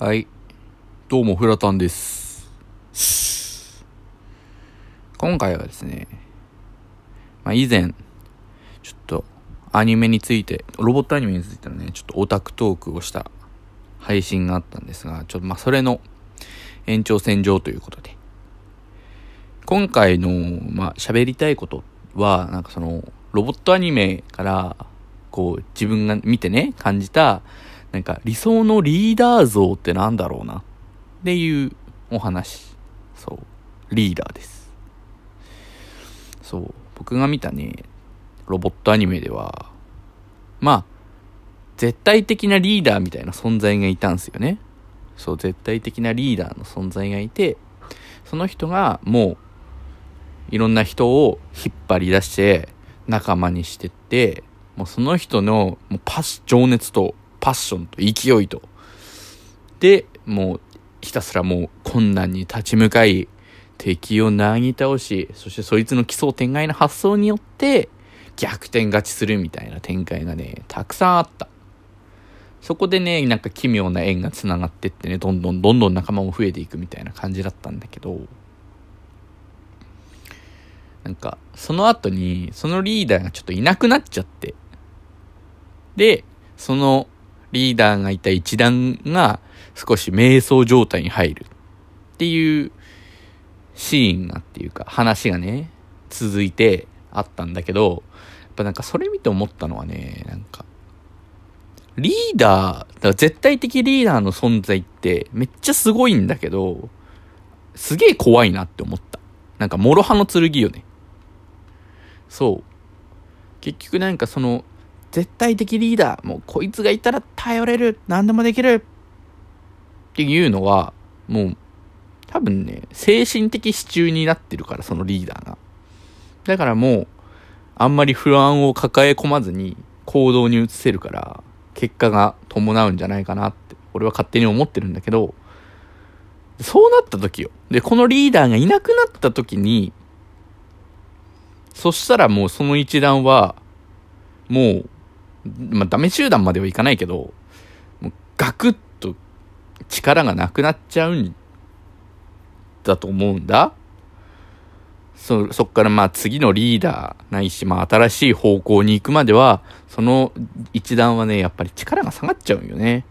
はい。どうも、フラタンです。今回はですね、まあ、以前、ちょっと、アニメについて、ロボットアニメについてのね、ちょっとオタクトークをした配信があったんですが、ちょっとまあ、それの延長線上ということで、今回の、まあ、喋りたいことは、なんかその、ロボットアニメから、こう、自分が見てね、感じた、なんか理想のリーダー像ってなんだろうなっていうお話。そう。リーダーです。そう。僕が見たね、ロボットアニメでは、まあ、絶対的なリーダーみたいな存在がいたんですよね。そう、絶対的なリーダーの存在がいて、その人がもう、いろんな人を引っ張り出して、仲間にしてって、もうその人のもうパス、情熱とパッションと勢いと。で、もうひたすらもう困難に立ち向かい、敵をなぎ倒し、そしてそいつの奇想天外な発想によって逆転勝ちするみたいな展開がね、たくさんあった。そこでね、なんか奇妙な縁が繋がってってね、どんどんどんどん仲間も増えていくみたいな感じだったんだけど、なんか、その後に、そのリーダーがちょっといなくなっちゃって、で、そのリーダーがいた一団が少し瞑想状態に入るっていうシーンがっていうか話がね、続いてあったんだけど、やっぱなんかそれ見て思ったのはね、なんか、リーダー、だから絶対的リーダーの存在ってめっちゃすごいんだけど、すげえ怖いなって思った。なんか、諸刃の剣よね。そう。結局なんかその、絶対的リーダー、もうこいつがいたら頼れる、何でもできるっていうのは、もう、多分ね、精神的支柱になってるから、そのリーダーが。だからもう、あんまり不安を抱え込まずに行動に移せるから、結果が伴うんじゃないかなって、俺は勝手に思ってるんだけど、そうなった時よ。で、このリーダーがいなくなった時に、そしたらもうその一団は、もう、まあ、ダメ集団まではいかないけど、もうガクッと力がなくなっちゃうんだと思うんだ。そ、そっからまあ次のリーダーないし、まあ新しい方向に行くまでは、その一団はね、やっぱり力が下がっちゃうよね。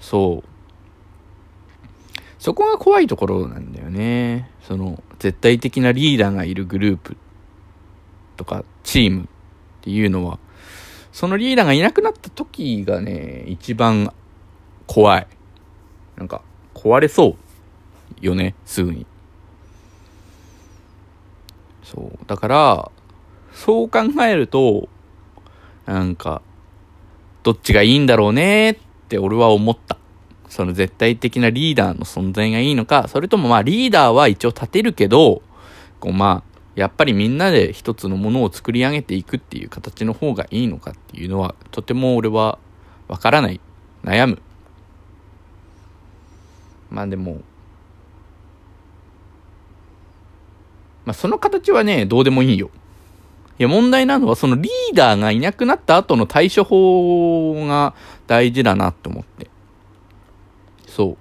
そう。そこが怖いところなんだよね。その、絶対的なリーダーがいるグループとかチームっていうのは、そのリーダーがいなくなった時がね、一番怖い。なんか、壊れそうよね、すぐに。そう。だから、そう考えると、なんか、どっちがいいんだろうねって俺は思った。その絶対的なリーダーの存在がいいのか、それともまあリーダーは一応立てるけど、こうまあ、やっぱりみんなで一つのものを作り上げていくっていう形の方がいいのかっていうのは、とても俺はわからない。悩む。まあでも、まあその形はね、どうでもいいよ。いや問題なのはそのリーダーがいなくなった後の対処法が大事だなって思って。そう。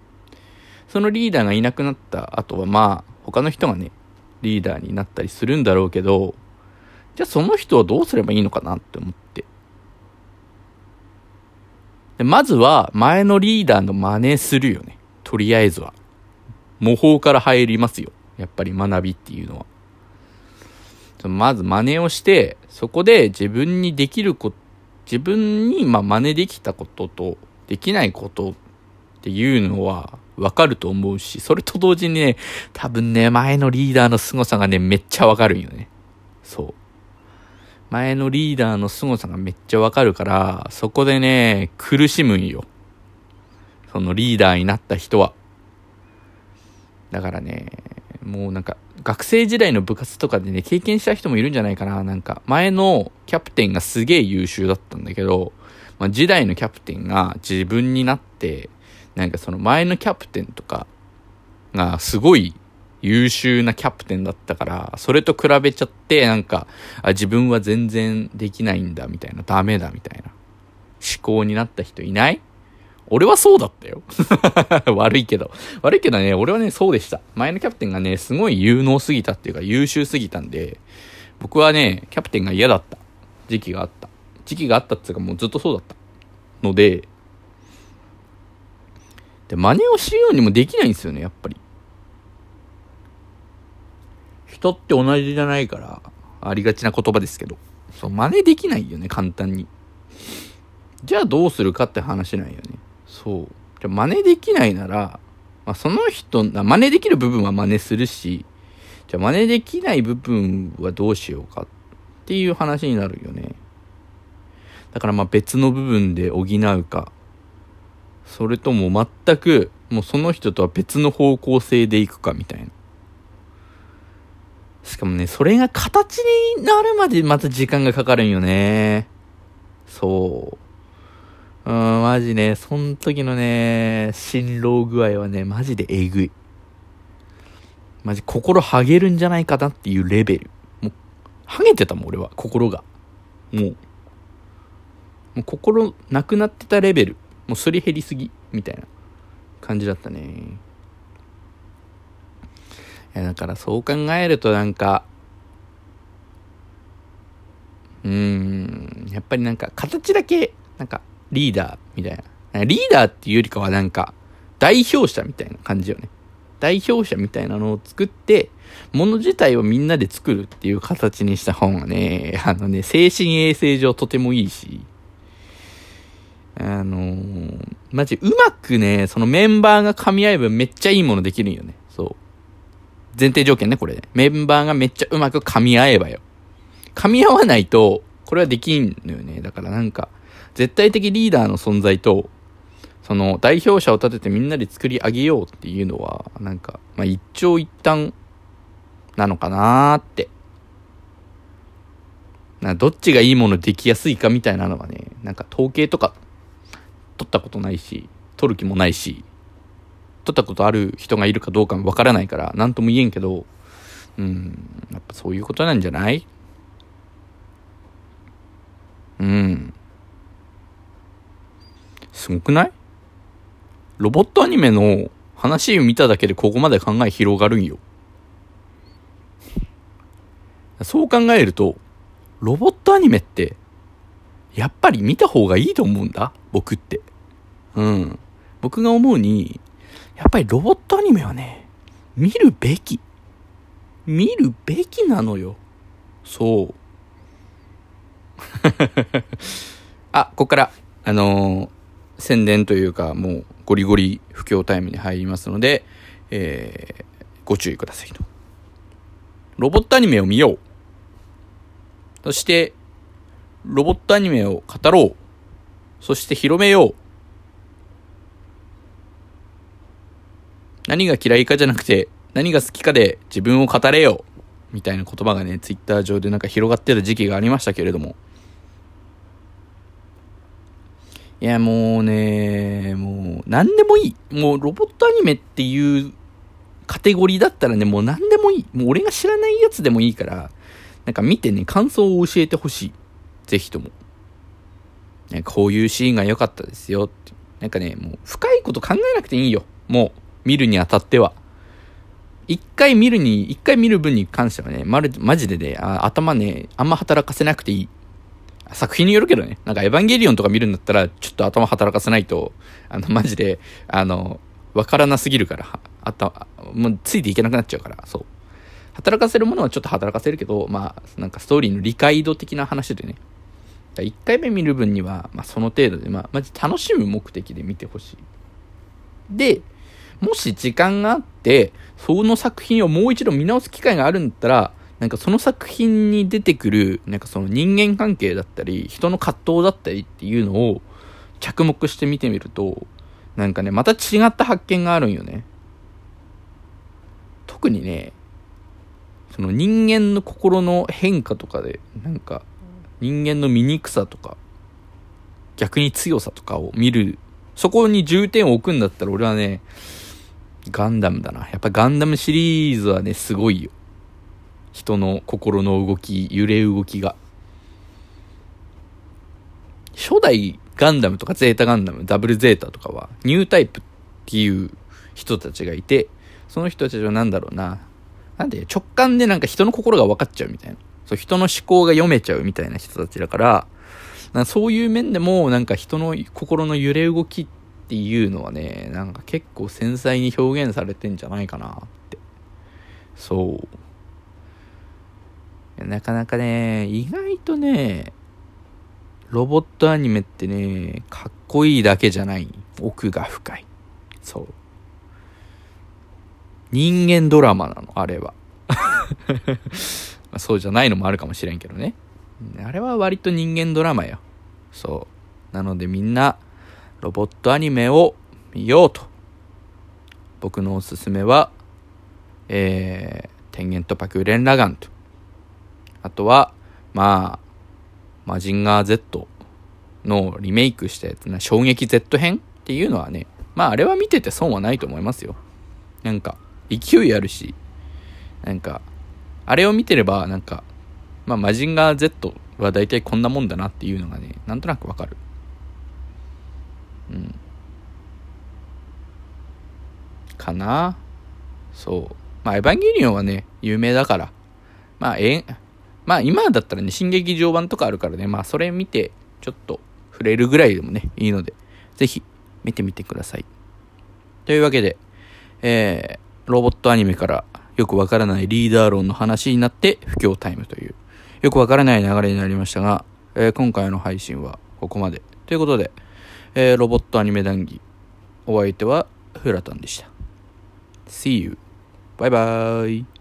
そのリーダーがいなくなった後はまあ他の人がね、リーダーになったりするんだろうけど、じゃあその人はどうすればいいのかなって思って。でまずは前のリーダーの真似するよね。とりあえずは。模倣から入りますよ。やっぱり学びっていうのは。まず真似をして、そこで自分にできること、自分にまあ真似できたこととできないことっていうのはわかると思うし、それと同時にね、多分ね、前のリーダーの凄さがね、めっちゃわかるんよね。そう。前のリーダーの凄さがめっちゃわかるから、そこでね、苦しむんよ。そのリーダーになった人は。だからね、もうなんか、学生時代の部活とかでね、経験した人もいるんじゃないかな。なんか、前のキャプテンがすげえ優秀だったんだけど、まあ、時代のキャプテンが自分になって、なんかその前のキャプテンとかがすごい優秀なキャプテンだったから、それと比べちゃって、なんか、あ、自分は全然できないんだ、みたいな、ダメだ、みたいな、思考になった人いない？俺はそうだったよ。悪いけど。悪いけどね、俺はね、そうでした。前のキャプテンがね、すごい有能すぎたっていうか優秀すぎたんで、僕はね、キャプテンが嫌だった時期があった。時期があったっていうかもうずっとそうだった。ので、で、真似をしようにもできないんですよね、やっぱり。人って同じじゃないから、ありがちな言葉ですけど。そう、真似できないよね、簡単に。じゃあどうするかって話なんよね。そう。じゃ真似できないなら、まあ、その人、真似できる部分は真似するし、じゃあ真似できない部分はどうしようかっていう話になるよね。だからまあ別の部分で補うか、それとも全くもうその人とは別の方向性でいくかみたいな。しかもね、それが形になるまでまた時間がかかるんよね。そう。うん、マジね、そん時のね、辛労具合はね、マジでえぐい。マジ心はげるんじゃないかなっていうレベル。もう、はげてたもん、俺は、心が。もう、もう心なくなってたレベル。もうすり減りすぎ、みたいな感じだったね。いや、だからそう考えるとなんか、うーん、やっぱりなんか形だけ、なんかリーダーみたいな。リーダーっていうよりかはなんか代表者みたいな感じよね。代表者みたいなのを作って、もの自体をみんなで作るっていう形にした方がね、あのね、精神衛生上とてもいいし、あのー、マジうまくね、そのメンバーが噛み合えばめっちゃいいものできるんよね。そう。前提条件ね、これ、ね。メンバーがめっちゃうまく噛み合えばよ。噛み合わないと、これはできんのよね。だからなんか、絶対的リーダーの存在と、その代表者を立ててみんなで作り上げようっていうのは、なんか、まあ一長一短なのかなーって。などっちがいいものできやすいかみたいなのはね、なんか統計とか取ったことないし、取る気もないし、取ったことある人がいるかどうかもわからないから、なんとも言えんけど、うん、やっぱそういうことなんじゃない？うん。すごくない？ロボットアニメの話を見ただけでここまで考え広がるんよ。そう考えると、ロボットアニメって、やっぱり見た方がいいと思うんだ、僕って。うん。僕が思うに、やっぱりロボットアニメはね、見るべき。見るべきなのよ。そう。あ、ここから、あのー、宣伝というか、もうゴリゴリ不況タイムに入りますので、えー、ご注意くださいと。ロボットアニメを見よう。そして、ロボットアニメを語ろう。そして広めよう。何が嫌いかじゃなくて、何が好きかで自分を語れよ。みたいな言葉がね、ツイッター上でなんか広がってた時期がありましたけれども。いや、もうね、もう、何でもいい。もう、ロボットアニメっていうカテゴリーだったらね、もう何でもいい。もう俺が知らないやつでもいいから、なんか見てね、感想を教えてほしい。ぜひとも。ね、こういうシーンが良かったですよって。なんかね、もう深いこと考えなくていいよ。もう。見るにあたっては。一回見るに、一回見る分に関してはね、まる、マジでね、あ頭ね、あんま働かせなくていい。作品によるけどね。なんかエヴァンゲリオンとか見るんだったら、ちょっと頭働かせないと、あの、マジで、あの、わからなすぎるから、あた、もうついていけなくなっちゃうから、そう。働かせるものはちょっと働かせるけど、まあ、なんかストーリーの理解度的な話でね。1回目見る分には、まあその程度で、まあ、マジ楽しむ目的で見てほしい。で、もし時間があって、その作品をもう一度見直す機会があるんだったら、なんかその作品に出てくる、なんかその人間関係だったり、人の葛藤だったりっていうのを着目して見てみると、なんかね、また違った発見があるんよね。特にね、その人間の心の変化とかで、なんか人間の醜さとか、逆に強さとかを見る、そこに重点を置くんだったら俺はね、ガンダムだな。やっぱガンダムシリーズはね、すごいよ。人の心の動き、揺れ動きが。初代ガンダムとかゼータガンダム、ダブルゼータとかは、ニュータイプっていう人たちがいて、その人たちは何だろうな。なんで直感でなんか人の心が分かっちゃうみたいな。そう、人の思考が読めちゃうみたいな人たちだから、かそういう面でもなんか人の心の揺れ動きっっていうのはね、なんか結構繊細に表現されてんじゃないかなって。そう。なかなかね、意外とね、ロボットアニメってね、かっこいいだけじゃない。奥が深い。そう。人間ドラマなの、あれは。そうじゃないのもあるかもしれんけどね。あれは割と人間ドラマよ。そう。なのでみんな、ロボットアニメを見ようと。僕のおすすめは、えー、天元とパクレンラガンと。あとは、まあ、マジンガー Z のリメイクしたやつな、衝撃 Z 編っていうのはね、まああれは見てて損はないと思いますよ。なんか、勢いあるし、なんか、あれを見てれば、なんか、まあマジンガー Z は大体こんなもんだなっていうのがね、なんとなくわかる。うん。かな？そう。まあ、エヴァンゲリオンはね、有名だから。まあ、え、まあ今だったらね、新劇場版とかあるからね、まあそれ見て、ちょっと触れるぐらいでもね、いいので、ぜひ見てみてください。というわけで、えー、ロボットアニメからよくわからないリーダー論の話になって不況タイムという、よくわからない流れになりましたが、えー、今回の配信はここまで。ということで、えー、ロボットアニメ談義、お相手はフラタンでした。See you. バイバイ。